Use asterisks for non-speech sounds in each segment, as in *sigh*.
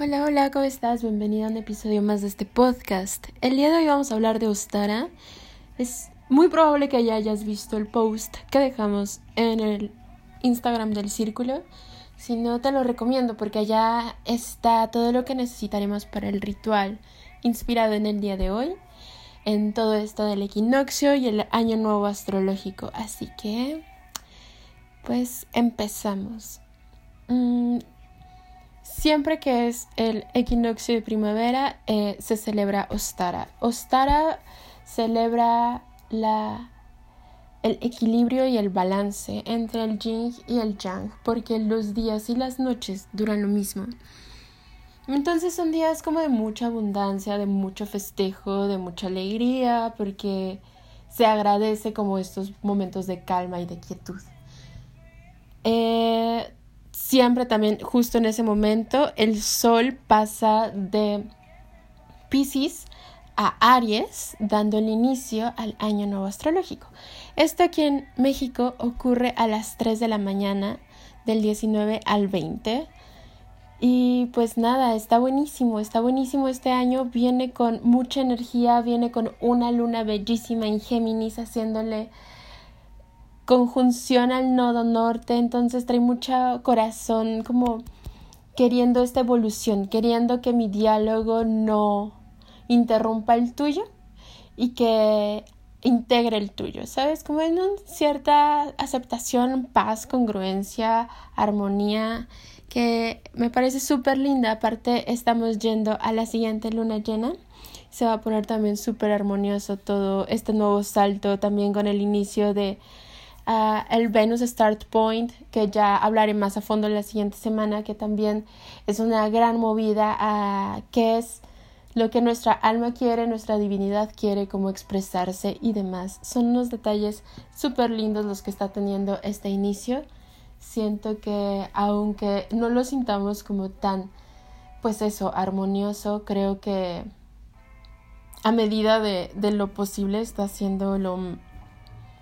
Hola, hola, ¿cómo estás? Bienvenido a un episodio más de este podcast. El día de hoy vamos a hablar de Ostara. Es muy probable que ya hayas visto el post que dejamos en el Instagram del Círculo. Si no, te lo recomiendo porque allá está todo lo que necesitaremos para el ritual inspirado en el día de hoy, en todo esto del equinoccio y el año nuevo astrológico. Así que, pues empezamos. Siempre que es el equinoccio de primavera eh, se celebra Ostara. Ostara celebra la, el equilibrio y el balance entre el yin y el yang, porque los días y las noches duran lo mismo. Entonces son días como de mucha abundancia, de mucho festejo, de mucha alegría, porque se agradece como estos momentos de calma y de quietud. Eh, siempre también justo en ese momento el sol pasa de Pisces a Aries, dando el inicio al año nuevo astrológico. Esto aquí en México ocurre a las 3 de la mañana del 19 al 20. Y pues nada, está buenísimo, está buenísimo este año, viene con mucha energía, viene con una luna bellísima en Géminis haciéndole conjunción al nodo norte, entonces trae mucho corazón como queriendo esta evolución, queriendo que mi diálogo no interrumpa el tuyo y que integre el tuyo, ¿sabes? Como en una cierta aceptación, paz, congruencia, armonía, que me parece súper linda. Aparte, estamos yendo a la siguiente luna llena. Se va a poner también súper armonioso todo este nuevo salto, también con el inicio de el Venus Start Point, que ya hablaré más a fondo la siguiente semana, que también es una gran movida a qué es lo que nuestra alma quiere, nuestra divinidad quiere, cómo expresarse y demás. Son unos detalles súper lindos los que está teniendo este inicio. Siento que aunque no lo sintamos como tan, pues eso, armonioso, creo que a medida de, de lo posible está siendo lo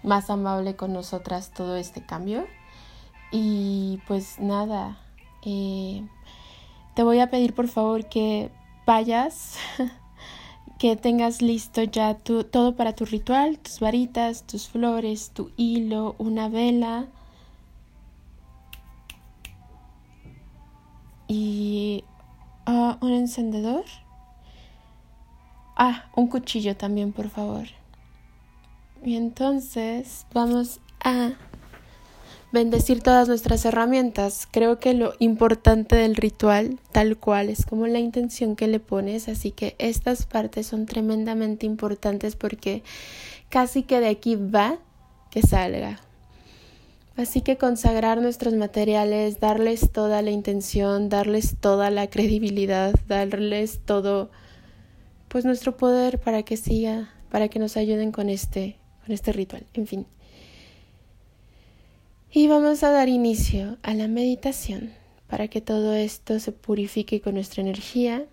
más amable con nosotras todo este cambio. Y pues nada, eh, te voy a pedir por favor que vayas, *laughs* que tengas listo ya tu, todo para tu ritual, tus varitas, tus flores, tu hilo, una vela. Y ah, un encendedor. Ah, un cuchillo también, por favor. Y entonces vamos a bendecir todas nuestras herramientas. Creo que lo importante del ritual, tal cual, es como la intención que le pones, así que estas partes son tremendamente importantes porque casi que de aquí va que salga. Así que consagrar nuestros materiales, darles toda la intención, darles toda la credibilidad, darles todo, pues nuestro poder para que siga, para que nos ayuden con este este ritual, en fin. Y vamos a dar inicio a la meditación para que todo esto se purifique con nuestra energía.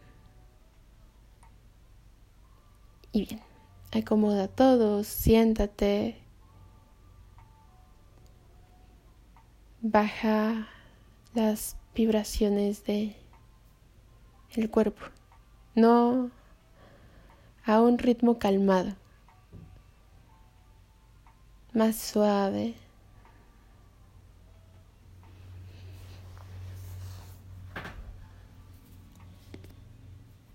Y bien, acomoda todo, siéntate. Baja las vibraciones de el cuerpo. No a un ritmo calmado más suave.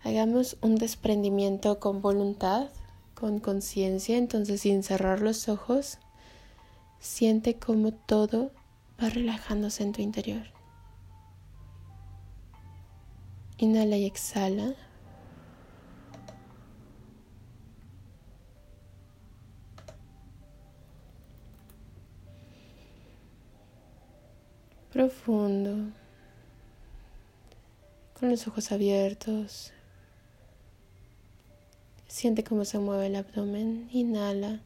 Hagamos un desprendimiento con voluntad, con conciencia, entonces sin cerrar los ojos, siente como todo va relajándose en tu interior. Inhala y exhala. Profundo, con los ojos abiertos. Siente cómo se mueve el abdomen. Inhala.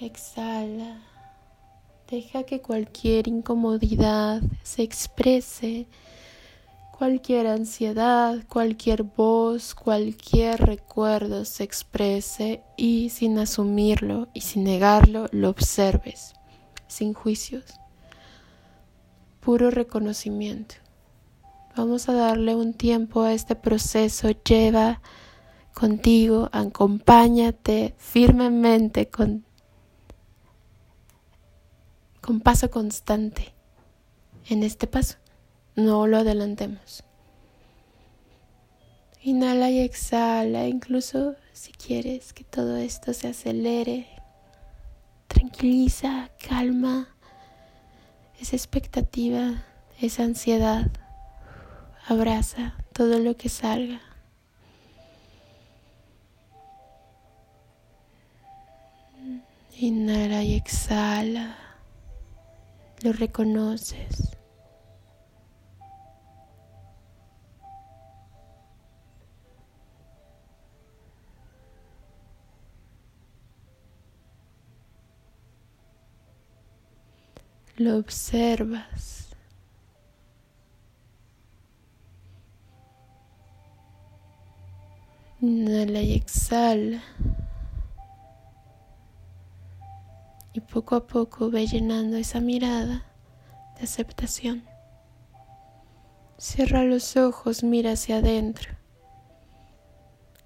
Exhala. Deja que cualquier incomodidad se exprese cualquier ansiedad, cualquier voz, cualquier recuerdo se exprese y sin asumirlo y sin negarlo lo observes, sin juicios, puro reconocimiento. Vamos a darle un tiempo a este proceso, lleva contigo, acompáñate firmemente con, con paso constante en este paso. No lo adelantemos. Inhala y exhala, incluso si quieres que todo esto se acelere. Tranquiliza, calma esa expectativa, esa ansiedad. Abraza todo lo que salga. Inhala y exhala. Lo reconoces. Lo observas. Inhala y exhala. Y poco a poco ve llenando esa mirada de aceptación. Cierra los ojos, mira hacia adentro.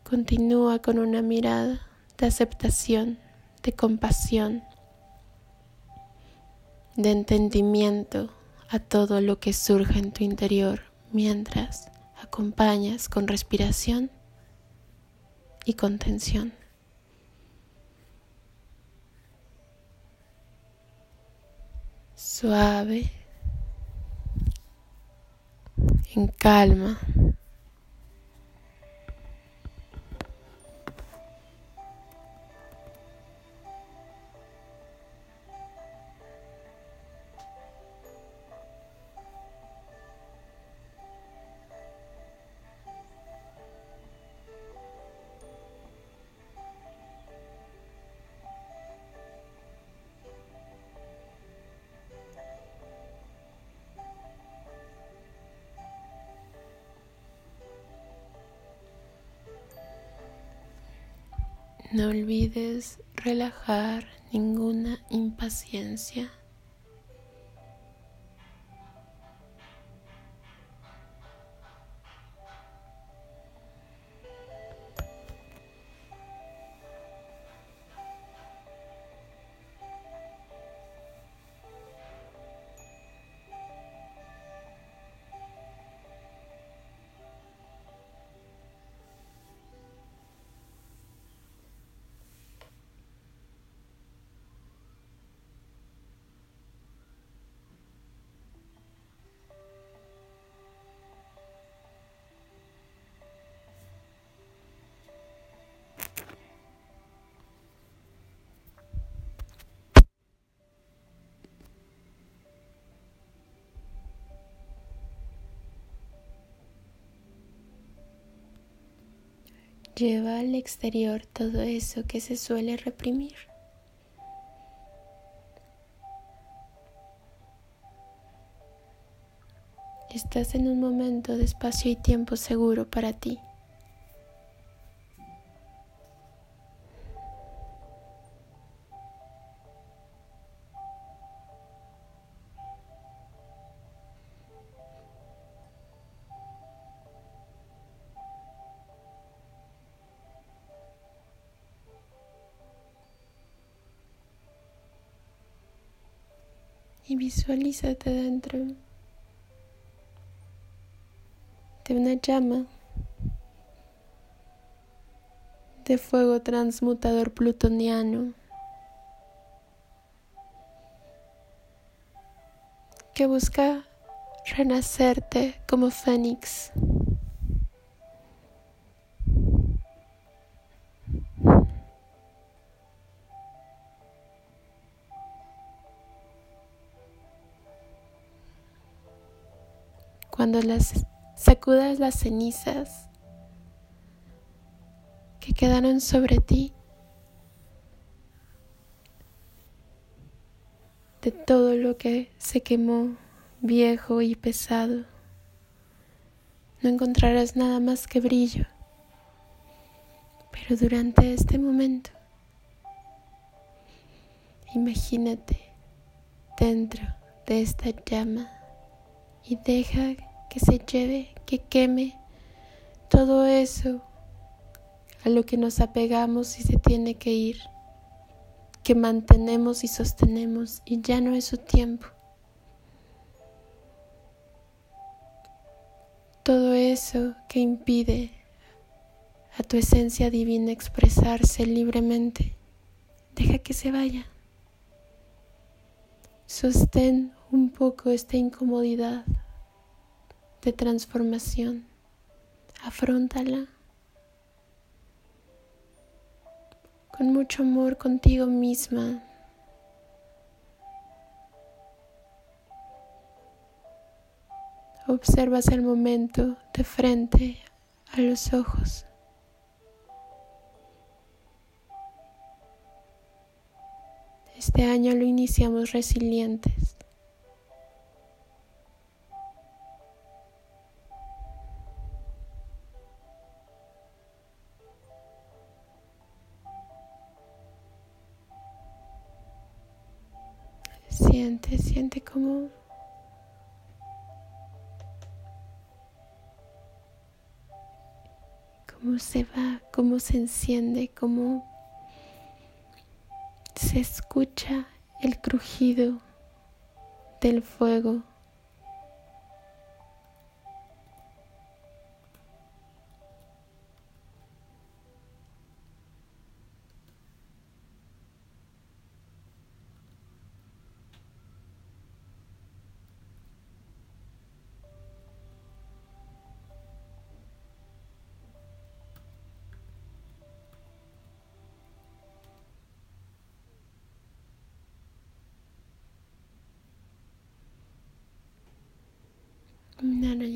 Continúa con una mirada de aceptación, de compasión de entendimiento a todo lo que surge en tu interior mientras acompañas con respiración y contención. Suave, en calma. No olvides relajar ninguna impaciencia. Lleva al exterior todo eso que se suele reprimir. Estás en un momento de espacio y tiempo seguro para ti. Y visualízate dentro de una llama de fuego transmutador plutoniano que busca renacerte como fénix. Cuando las sacudas las cenizas que quedaron sobre ti de todo lo que se quemó viejo y pesado. no encontrarás nada más que brillo. Pero durante este momento, imagínate dentro de esta llama y deja que se lleve, que queme todo eso a lo que nos apegamos y se tiene que ir, que mantenemos y sostenemos y ya no es su tiempo. Todo eso que impide a tu esencia divina expresarse libremente, deja que se vaya. Sostén un poco esta incomodidad de transformación. Afróntala con mucho amor contigo misma. Observas el momento de frente a los ojos. Este año lo iniciamos resilientes. Siente, siente como cómo se va, cómo se enciende, cómo se escucha el crujido del fuego.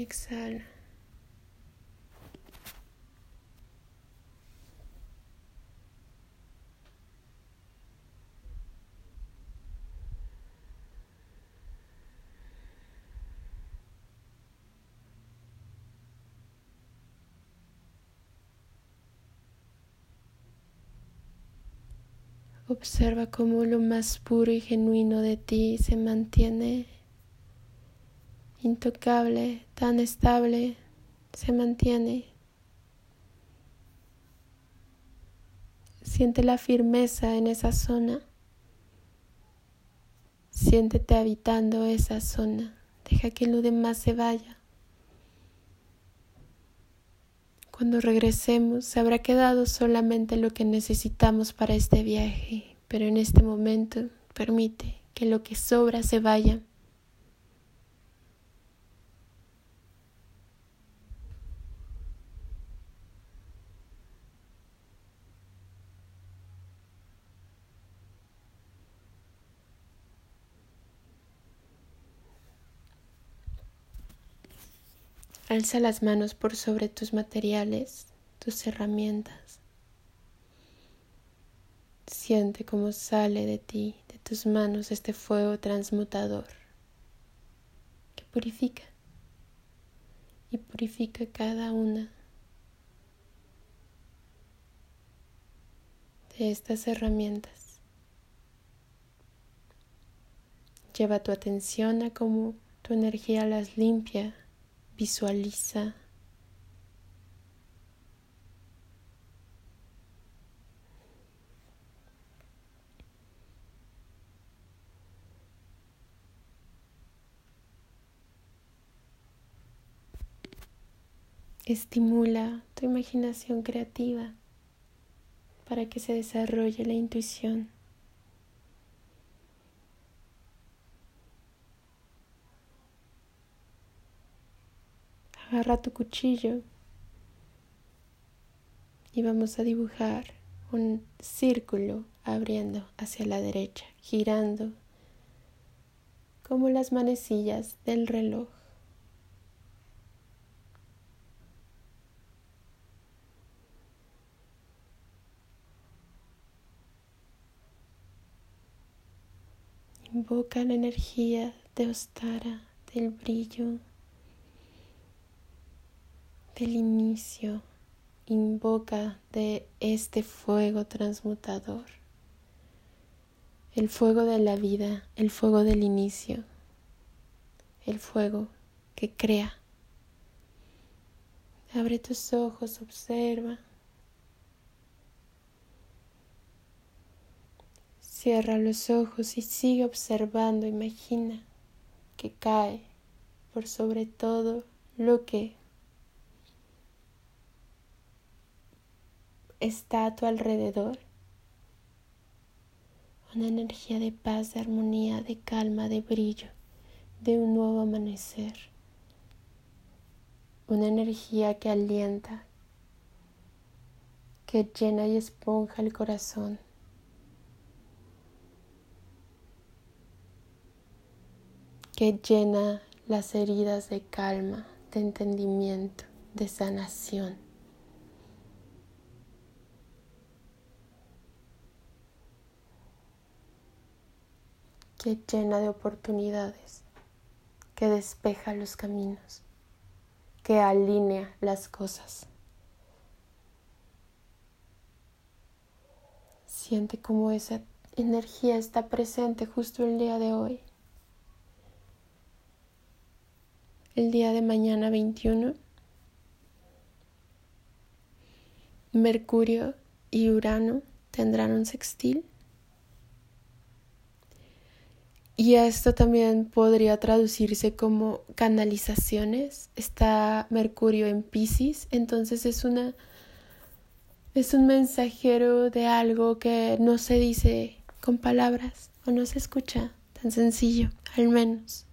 Exhala. Observa cómo lo más puro y genuino de ti se mantiene intocable, tan estable, se mantiene. Siente la firmeza en esa zona. Siéntete habitando esa zona. Deja que lo demás se vaya. Cuando regresemos se habrá quedado solamente lo que necesitamos para este viaje, pero en este momento permite que lo que sobra se vaya. Alza las manos por sobre tus materiales, tus herramientas. Siente cómo sale de ti, de tus manos, este fuego transmutador que purifica y purifica cada una de estas herramientas. Lleva tu atención a cómo tu energía las limpia Visualiza estimula tu imaginación creativa para que se desarrolle la intuición. Agarra tu cuchillo y vamos a dibujar un círculo abriendo hacia la derecha, girando como las manecillas del reloj. Invoca la energía de Ostara, del brillo, del inicio, invoca de este fuego transmutador, el fuego de la vida, el fuego del inicio, el fuego que crea. Abre tus ojos, observa. Cierra los ojos y sigue observando, imagina que cae por sobre todo lo que está a tu alrededor. Una energía de paz, de armonía, de calma, de brillo, de un nuevo amanecer. Una energía que alienta, que llena y esponja el corazón. que llena las heridas de calma, de entendimiento, de sanación. Que llena de oportunidades, que despeja los caminos, que alinea las cosas. Siente como esa energía está presente justo el día de hoy. el día de mañana 21. Mercurio y Urano tendrán un sextil. Y esto también podría traducirse como canalizaciones. Está Mercurio en Pisces, entonces es una es un mensajero de algo que no se dice con palabras o no se escucha tan sencillo, al menos.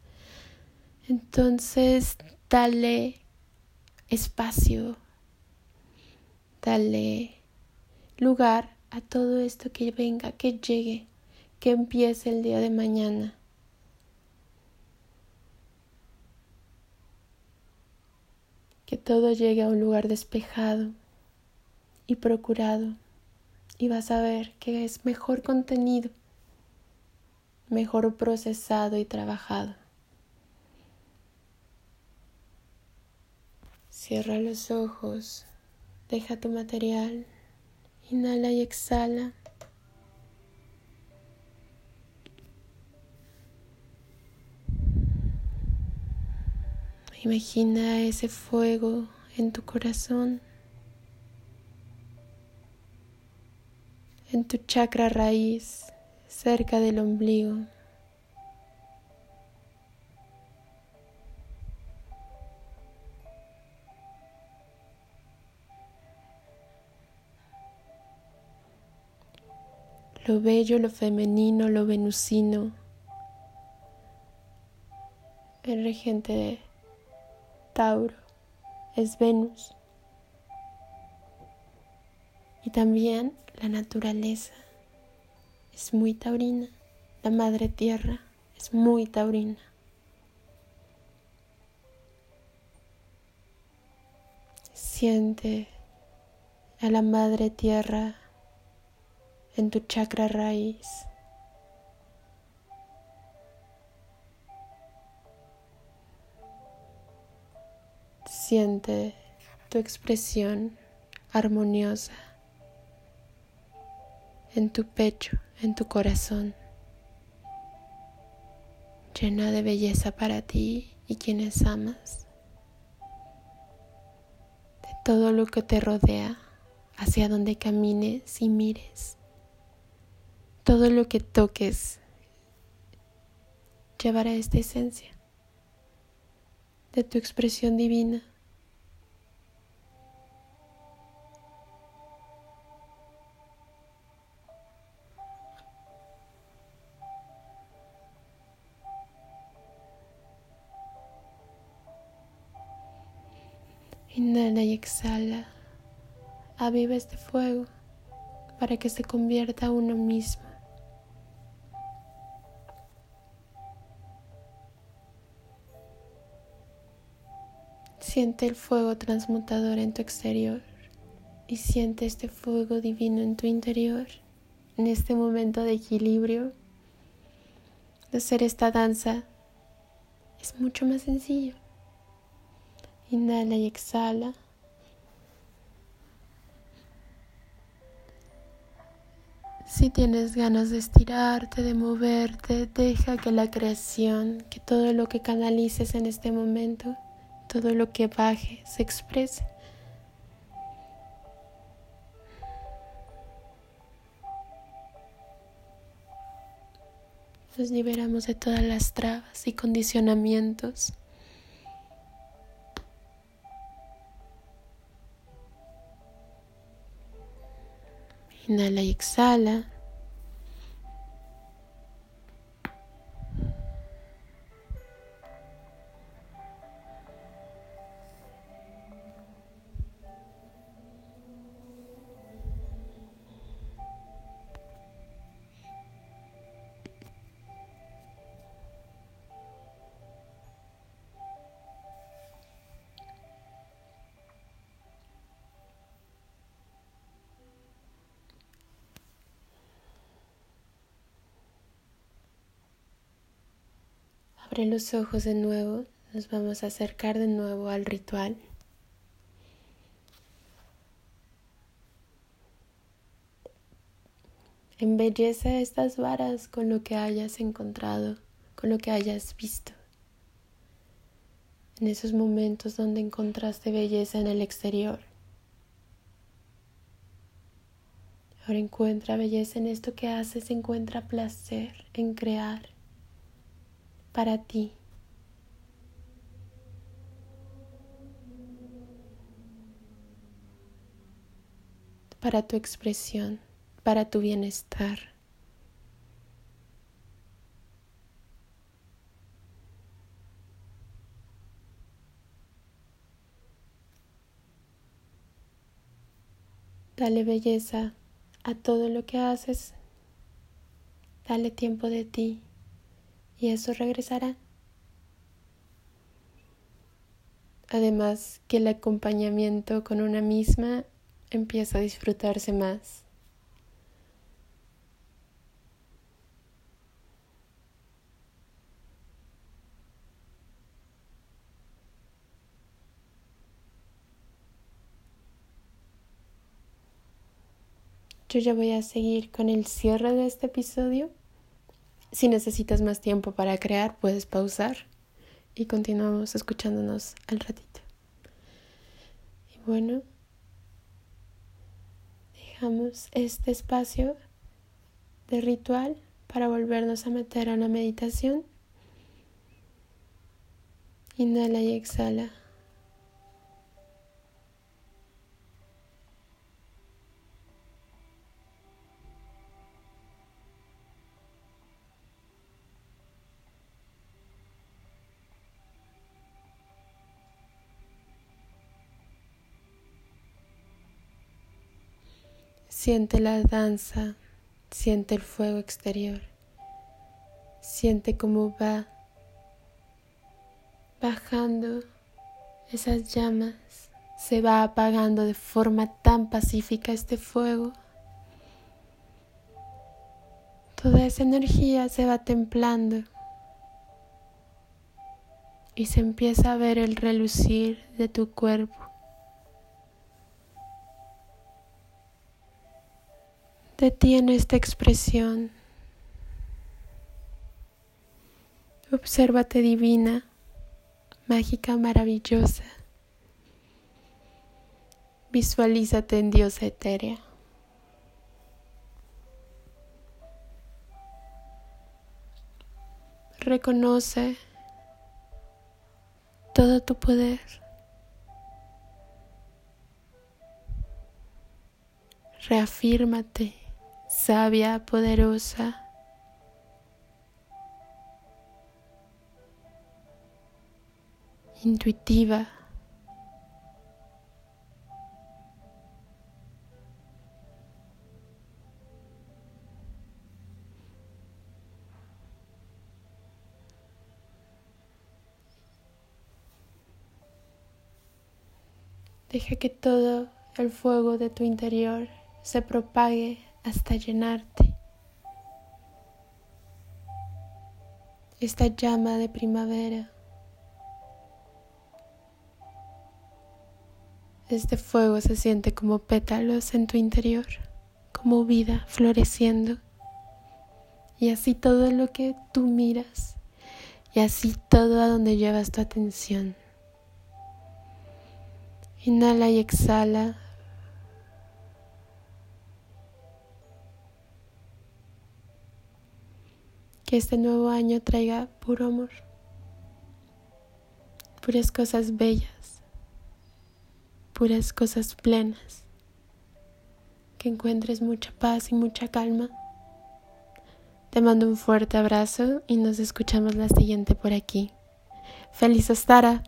Entonces, dale espacio, dale lugar a todo esto que venga, que llegue, que empiece el día de mañana. Que todo llegue a un lugar despejado y procurado y vas a ver que es mejor contenido, mejor procesado y trabajado. Cierra los ojos, deja tu material, inhala y exhala. Imagina ese fuego en tu corazón, en tu chakra raíz, cerca del ombligo. lo bello, lo femenino, lo venusino. El regente Tauro es Venus. Y también la naturaleza es muy taurina. La madre tierra es muy taurina. Siente a la madre tierra en tu chakra raíz. Siente tu expresión armoniosa en tu pecho, en tu corazón, llena de belleza para ti y quienes amas, de todo lo que te rodea, hacia donde camines y mires todo lo que toques llevará esta esencia de tu expresión divina. Inhala y exhala. Aviva este fuego para que se convierta uno mismo Siente el fuego transmutador en tu exterior y siente este fuego divino en tu interior, en este momento de equilibrio. De hacer esta danza es mucho más sencillo. Inhala y exhala. Si tienes ganas de estirarte, de moverte, deja que la creación, que todo lo que canalices en este momento, todo lo que baje, se exprese. Nos liberamos de todas las trabas y condicionamientos. Inhala y exhala. Abre los ojos de nuevo, nos vamos a acercar de nuevo al ritual. Embellece estas varas con lo que hayas encontrado, con lo que hayas visto. En esos momentos donde encontraste belleza en el exterior. Ahora encuentra belleza en esto que haces, encuentra placer en crear para ti. para tu expresión, para tu bienestar. Dale belleza a todo lo que haces. Dale tiempo de ti y eso regresará. Además que el acompañamiento con una misma empieza a disfrutarse más. Yo ya voy a seguir con el cierre de este episodio. Si necesitas más tiempo para crear, puedes pausar y continuamos escuchándonos al ratito. Y bueno, dejamos este espacio de ritual para volvernos a meter a una meditación. Inhala y exhala. Siente la danza, siente el fuego exterior, siente cómo va bajando esas llamas, se va apagando de forma tan pacífica este fuego. Toda esa energía se va templando y se empieza a ver el relucir de tu cuerpo. Detiene esta expresión. Obsérvate divina, mágica, maravillosa. Visualízate en diosa etérea. Reconoce todo tu poder. Reafírmate sabia, poderosa. intuitiva. Deja que todo el fuego de tu interior se propague hasta llenarte. Esta llama de primavera, este fuego se siente como pétalos en tu interior, como vida floreciendo. Y así todo lo que tú miras. Y así todo a donde llevas tu atención. Inhala y exhala. Que este nuevo año traiga puro amor, puras cosas bellas, puras cosas plenas, que encuentres mucha paz y mucha calma. Te mando un fuerte abrazo y nos escuchamos la siguiente por aquí. ¡Feliz Ostara!